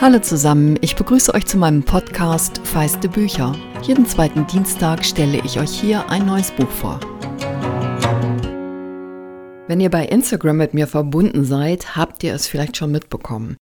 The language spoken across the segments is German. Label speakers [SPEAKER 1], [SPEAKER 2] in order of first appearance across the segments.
[SPEAKER 1] Hallo zusammen, ich begrüße euch zu meinem Podcast Feiste Bücher. Jeden zweiten Dienstag stelle ich euch hier ein neues Buch vor. Wenn ihr bei Instagram mit mir verbunden seid, habt ihr es vielleicht schon mitbekommen.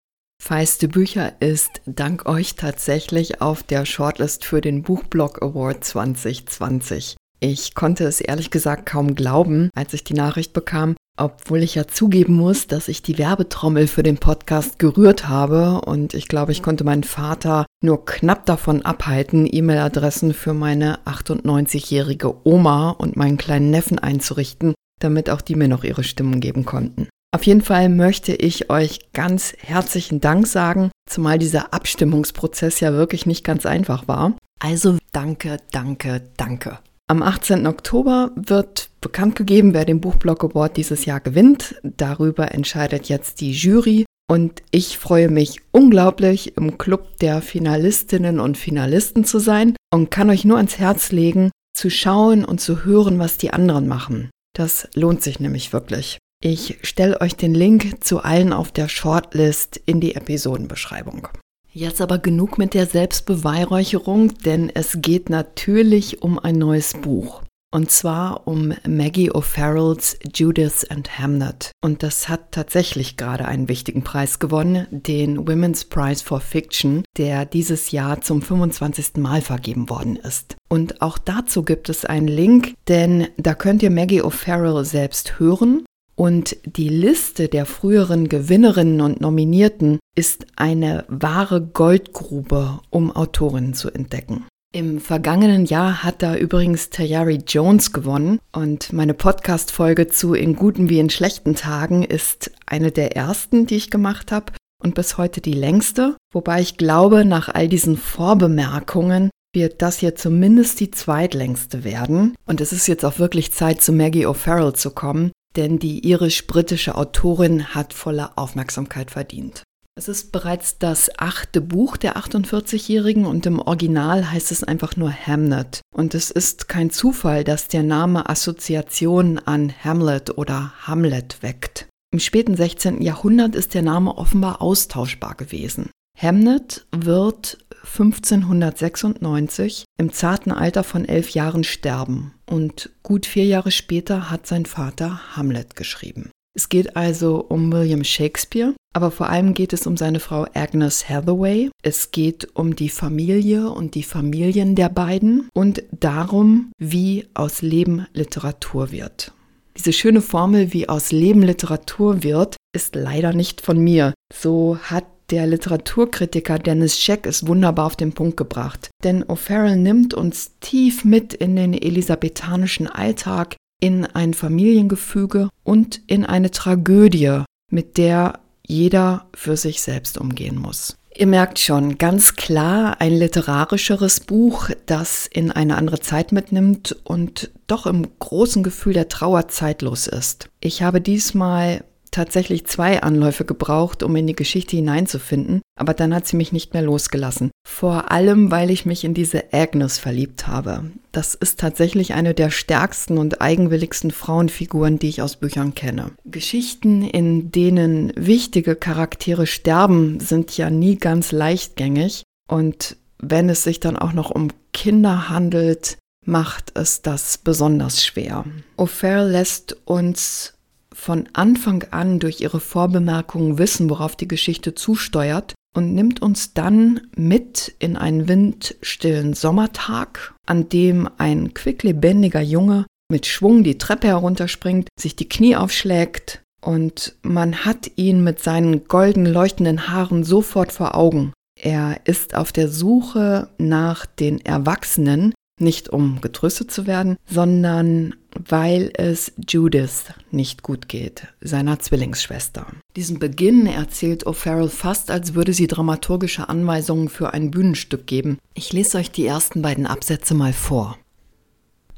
[SPEAKER 1] Feiste Bücher ist dank euch tatsächlich auf der Shortlist für den Buchblog Award 2020. Ich konnte es ehrlich gesagt kaum glauben, als ich die Nachricht bekam, obwohl ich ja zugeben muss, dass ich die Werbetrommel für den Podcast gerührt habe und ich glaube, ich konnte meinen Vater nur knapp davon abhalten, E-Mail-Adressen für meine 98-jährige Oma und meinen kleinen Neffen einzurichten, damit auch die mir noch ihre Stimmen geben konnten. Auf jeden Fall möchte ich euch ganz herzlichen Dank sagen, zumal dieser Abstimmungsprozess ja wirklich nicht ganz einfach war. Also danke, danke, danke. Am 18. Oktober wird bekannt gegeben, wer den Buchblock Award dieses Jahr gewinnt. Darüber entscheidet jetzt die Jury und ich freue mich unglaublich, im Club der Finalistinnen und Finalisten zu sein und kann euch nur ans Herz legen, zu schauen und zu hören, was die anderen machen. Das lohnt sich nämlich wirklich. Ich stelle euch den Link zu allen auf der Shortlist in die Episodenbeschreibung. Jetzt aber genug mit der Selbstbeweihräucherung, denn es geht natürlich um ein neues Buch. Und zwar um Maggie O'Farrells Judith and Hamnet. Und das hat tatsächlich gerade einen wichtigen Preis gewonnen, den Women's Prize for Fiction, der dieses Jahr zum 25. Mal vergeben worden ist. Und auch dazu gibt es einen Link, denn da könnt ihr Maggie O'Farrell selbst hören und die Liste der früheren Gewinnerinnen und Nominierten ist eine wahre Goldgrube, um Autorinnen zu entdecken. Im vergangenen Jahr hat da übrigens Tayari Jones gewonnen und meine Podcast-Folge zu In guten wie in schlechten Tagen ist eine der ersten, die ich gemacht habe und bis heute die längste, wobei ich glaube, nach all diesen Vorbemerkungen wird das hier zumindest die zweitlängste werden. Und es ist jetzt auch wirklich Zeit, zu Maggie O'Farrell zu kommen, denn die irisch-britische Autorin hat volle Aufmerksamkeit verdient. Es ist bereits das achte Buch der 48-Jährigen und im Original heißt es einfach nur Hamnet. Und es ist kein Zufall, dass der Name Assoziationen an Hamlet oder Hamlet weckt. Im späten 16. Jahrhundert ist der Name offenbar austauschbar gewesen. Hamnet wird 1596 im zarten Alter von elf Jahren sterben und gut vier Jahre später hat sein Vater Hamlet geschrieben. Es geht also um William Shakespeare, aber vor allem geht es um seine Frau Agnes Hathaway. Es geht um die Familie und die Familien der beiden und darum, wie aus Leben Literatur wird. Diese schöne Formel, wie aus Leben Literatur wird, ist leider nicht von mir. So hat der Literaturkritiker Dennis Scheck es wunderbar auf den Punkt gebracht. Denn O'Farrell nimmt uns tief mit in den elisabethanischen Alltag, in ein Familiengefüge und in eine Tragödie, mit der jeder für sich selbst umgehen muss. Ihr merkt schon, ganz klar ein literarischeres Buch, das in eine andere Zeit mitnimmt und doch im großen Gefühl der Trauer zeitlos ist. Ich habe diesmal tatsächlich zwei Anläufe gebraucht, um in die Geschichte hineinzufinden, aber dann hat sie mich nicht mehr losgelassen. Vor allem, weil ich mich in diese Agnes verliebt habe. Das ist tatsächlich eine der stärksten und eigenwilligsten Frauenfiguren, die ich aus Büchern kenne. Geschichten, in denen wichtige Charaktere sterben, sind ja nie ganz leichtgängig und wenn es sich dann auch noch um Kinder handelt, macht es das besonders schwer. O'Farrell lässt uns von Anfang an durch ihre Vorbemerkungen wissen, worauf die Geschichte zusteuert und nimmt uns dann mit in einen windstillen Sommertag, an dem ein quicklebendiger Junge mit Schwung die Treppe herunterspringt, sich die Knie aufschlägt und man hat ihn mit seinen golden leuchtenden Haaren sofort vor Augen. Er ist auf der Suche nach den Erwachsenen, nicht um getröstet zu werden, sondern weil es Judith nicht gut geht, seiner Zwillingsschwester. Diesen Beginn erzählt O'Farrell fast, als würde sie dramaturgische Anweisungen für ein Bühnenstück geben. Ich lese euch die ersten beiden Absätze mal vor.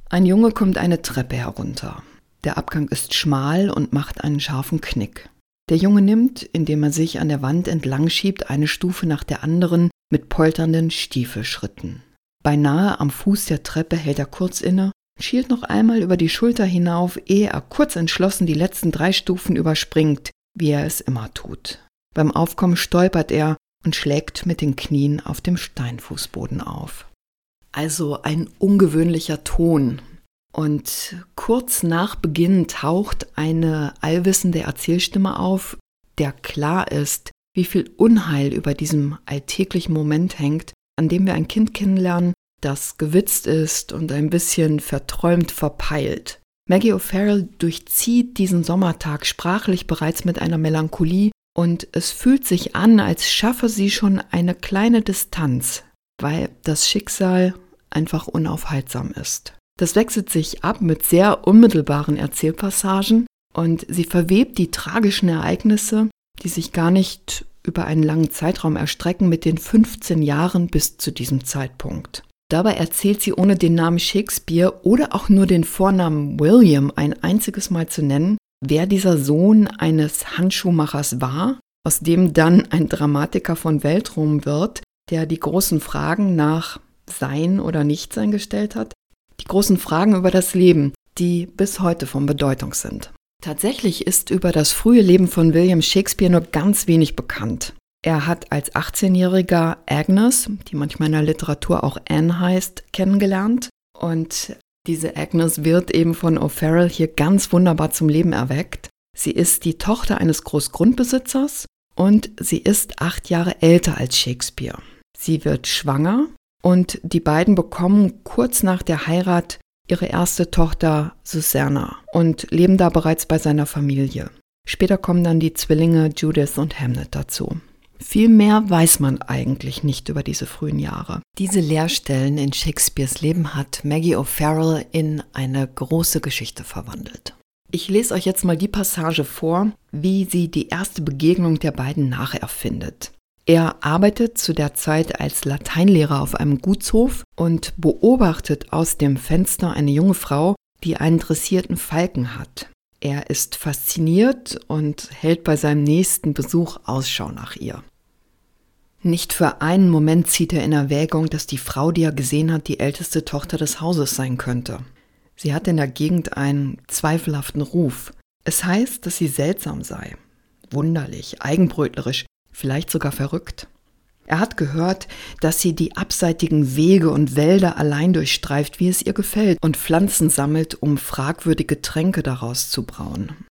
[SPEAKER 1] Ein Junge kommt eine Treppe herunter. Der Abgang ist schmal und macht einen scharfen Knick. Der Junge nimmt, indem er sich an der Wand entlang schiebt, eine Stufe nach der anderen mit polternden Stiefelschritten. Beinahe am Fuß der Treppe hält er kurz inne, schielt noch einmal über die Schulter hinauf, ehe er kurz entschlossen die letzten drei Stufen überspringt, wie er es immer tut. Beim Aufkommen stolpert er und schlägt mit den Knien auf dem Steinfußboden auf. Also ein ungewöhnlicher Ton. Und kurz nach Beginn taucht eine allwissende Erzählstimme auf, der klar ist, wie viel Unheil über diesem alltäglichen Moment hängt, an dem wir ein Kind kennenlernen, das gewitzt ist und ein bisschen verträumt verpeilt. Maggie O'Farrell durchzieht diesen Sommertag sprachlich bereits mit einer Melancholie und es fühlt sich an, als schaffe sie schon eine kleine Distanz, weil das Schicksal einfach unaufhaltsam ist. Das wechselt sich ab mit sehr unmittelbaren Erzählpassagen und sie verwebt die tragischen Ereignisse, die sich gar nicht über einen langen Zeitraum erstrecken, mit den 15 Jahren bis zu diesem Zeitpunkt. Dabei erzählt sie ohne den Namen Shakespeare oder auch nur den Vornamen William ein einziges Mal zu nennen, wer dieser Sohn eines Handschuhmachers war, aus dem dann ein Dramatiker von Weltruhm wird, der die großen Fragen nach Sein oder Nichtsein gestellt hat, die großen Fragen über das Leben, die bis heute von Bedeutung sind. Tatsächlich ist über das frühe Leben von William Shakespeare nur ganz wenig bekannt. Er hat als 18-Jähriger Agnes, die manchmal in der Literatur auch Anne heißt, kennengelernt. Und diese Agnes wird eben von O'Farrell hier ganz wunderbar zum Leben erweckt. Sie ist die Tochter eines Großgrundbesitzers und sie ist acht Jahre älter als Shakespeare. Sie wird schwanger und die beiden bekommen kurz nach der Heirat ihre erste Tochter Susanna und leben da bereits bei seiner Familie. Später kommen dann die Zwillinge Judith und Hamlet dazu. Viel mehr weiß man eigentlich nicht über diese frühen Jahre. Diese Leerstellen in Shakespeares Leben hat Maggie O'Farrell in eine große Geschichte verwandelt. Ich lese euch jetzt mal die Passage vor, wie sie die erste Begegnung der beiden nacherfindet. Er arbeitet zu der Zeit als Lateinlehrer auf einem Gutshof und beobachtet aus dem Fenster eine junge Frau, die einen dressierten Falken hat. Er ist fasziniert und hält bei seinem nächsten Besuch Ausschau nach ihr. Nicht für einen Moment zieht er in Erwägung, dass die Frau, die er gesehen hat, die älteste Tochter des Hauses sein könnte. Sie hat in der Gegend einen zweifelhaften Ruf. Es heißt, dass sie seltsam sei, wunderlich, eigenbrötlerisch, vielleicht sogar verrückt. Er hat gehört, dass sie die abseitigen Wege und Wälder allein durchstreift, wie es ihr gefällt, und Pflanzen sammelt, um fragwürdige Tränke daraus zu brauen.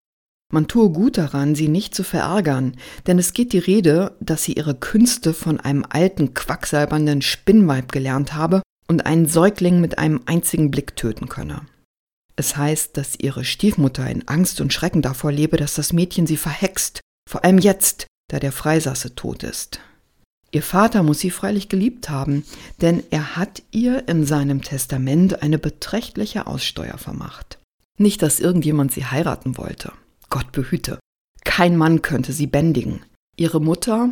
[SPEAKER 1] Man tue gut daran, sie nicht zu verärgern, denn es geht die Rede, dass sie ihre Künste von einem alten, quacksalbernden Spinnweib gelernt habe und einen Säugling mit einem einzigen Blick töten könne. Es heißt, dass ihre Stiefmutter in Angst und Schrecken davor lebe, dass das Mädchen sie verhext, vor allem jetzt, da der Freisasse tot ist. Ihr Vater muss sie freilich geliebt haben, denn er hat ihr in seinem Testament eine beträchtliche Aussteuer vermacht. Nicht, dass irgendjemand sie heiraten wollte. Gott behüte. Kein Mann könnte sie bändigen. Ihre Mutter,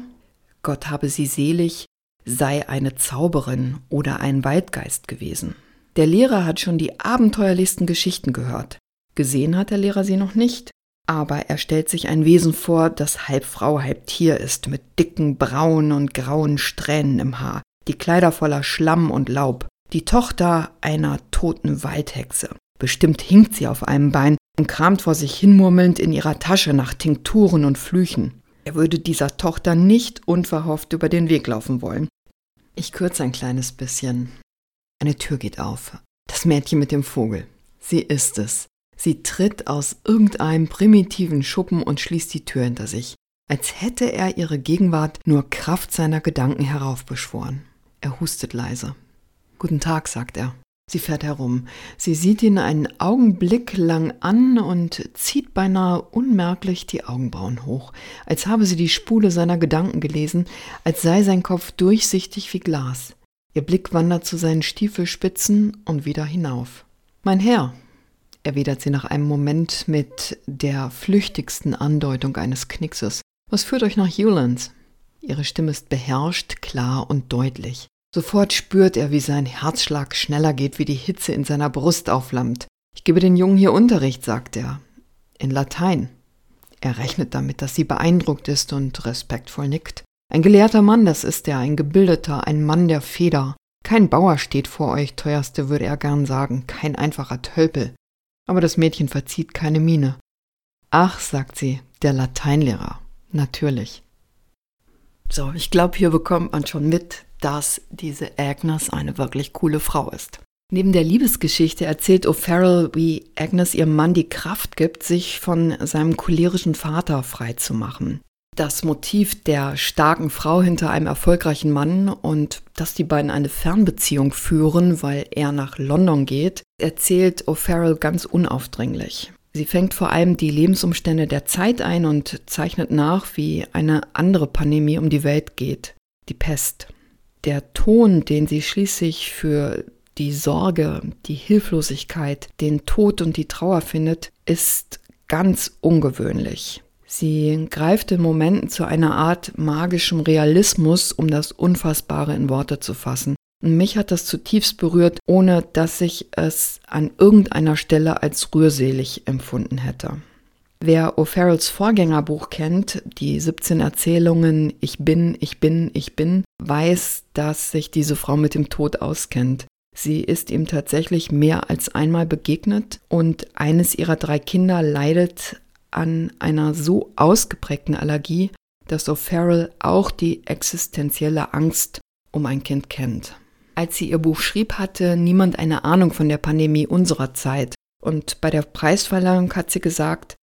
[SPEAKER 1] Gott habe sie selig, sei eine Zauberin oder ein Waldgeist gewesen. Der Lehrer hat schon die abenteuerlichsten Geschichten gehört. Gesehen hat der Lehrer sie noch nicht, aber er stellt sich ein Wesen vor, das halb Frau, halb Tier ist, mit dicken braunen und grauen Strähnen im Haar, die Kleider voller Schlamm und Laub, die Tochter einer toten Waldhexe. Bestimmt hinkt sie auf einem Bein und kramt vor sich hinmurmelnd in ihrer Tasche nach Tinkturen und Flüchen. Er würde dieser Tochter nicht unverhofft über den Weg laufen wollen. Ich kürze ein kleines bisschen. Eine Tür geht auf. Das Mädchen mit dem Vogel. Sie ist es. Sie tritt aus irgendeinem primitiven Schuppen und schließt die Tür hinter sich, als hätte er ihre Gegenwart nur Kraft seiner Gedanken heraufbeschworen. Er hustet leise. Guten Tag, sagt er. Sie fährt herum. Sie sieht ihn einen Augenblick lang an und zieht beinahe unmerklich die Augenbrauen hoch, als habe sie die Spule seiner Gedanken gelesen, als sei sein Kopf durchsichtig wie Glas. Ihr Blick wandert zu seinen Stiefelspitzen und wieder hinauf. Mein Herr, erwidert sie nach einem Moment mit der flüchtigsten Andeutung eines Knickses. Was führt euch nach Hewlands? Ihre Stimme ist beherrscht, klar und deutlich. Sofort spürt er, wie sein Herzschlag schneller geht, wie die Hitze in seiner Brust aufflammt. Ich gebe den Jungen hier Unterricht, sagt er. In Latein. Er rechnet damit, dass sie beeindruckt ist und respektvoll nickt. Ein gelehrter Mann, das ist er, ein gebildeter, ein Mann der Feder. Kein Bauer steht vor euch, teuerste, würde er gern sagen, kein einfacher Tölpel aber das Mädchen verzieht keine Miene. Ach, sagt sie, der Lateinlehrer. Natürlich. So, ich glaube, hier bekommt man schon mit, dass diese Agnes eine wirklich coole Frau ist. Neben der Liebesgeschichte erzählt O'Farrell, wie Agnes ihrem Mann die Kraft gibt, sich von seinem cholerischen Vater freizumachen. Das Motiv der starken Frau hinter einem erfolgreichen Mann und dass die beiden eine Fernbeziehung führen, weil er nach London geht, erzählt O'Farrell ganz unaufdringlich. Sie fängt vor allem die Lebensumstände der Zeit ein und zeichnet nach, wie eine andere Pandemie um die Welt geht, die Pest. Der Ton, den sie schließlich für die Sorge, die Hilflosigkeit, den Tod und die Trauer findet, ist ganz ungewöhnlich. Sie greift in Momenten zu einer Art magischem Realismus, um das Unfassbare in Worte zu fassen. Und mich hat das zutiefst berührt, ohne dass ich es an irgendeiner Stelle als rührselig empfunden hätte. Wer O'Farrells Vorgängerbuch kennt, die 17 Erzählungen Ich bin, ich bin, ich bin, weiß, dass sich diese Frau mit dem Tod auskennt. Sie ist ihm tatsächlich mehr als einmal begegnet und eines ihrer drei Kinder leidet an einer so ausgeprägten Allergie, dass O'Farrell auch die existenzielle Angst um ein Kind kennt. Als sie ihr Buch schrieb, hatte niemand eine Ahnung von der Pandemie unserer Zeit. Und bei der Preisverleihung hat sie gesagt,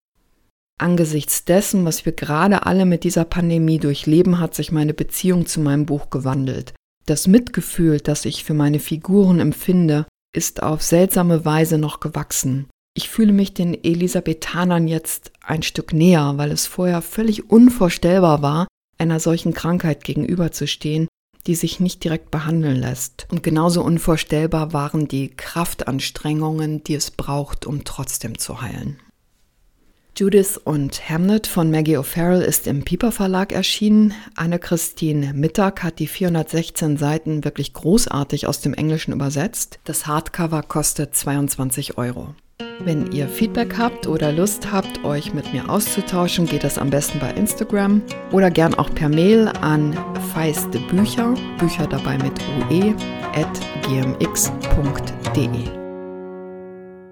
[SPEAKER 1] angesichts dessen, was wir gerade alle mit dieser Pandemie durchleben, hat sich meine Beziehung zu meinem Buch gewandelt. Das Mitgefühl, das ich für meine Figuren empfinde, ist auf seltsame Weise noch gewachsen. Ich fühle mich den Elisabethanern jetzt ein Stück näher, weil es vorher völlig unvorstellbar war, einer solchen Krankheit gegenüberzustehen, die sich nicht direkt behandeln lässt. Und genauso unvorstellbar waren die Kraftanstrengungen, die es braucht, um trotzdem zu heilen. Judith und Hamnet von Maggie O'Farrell ist im Piper Verlag erschienen. Anne-Christine Mittag hat die 416 Seiten wirklich großartig aus dem Englischen übersetzt. Das Hardcover kostet 22 Euro. Wenn ihr Feedback habt oder Lust habt, euch mit mir auszutauschen, geht das am besten bei Instagram oder gern auch per Mail an feiste Bücher, Bücher dabei mit ue, at gmx.de.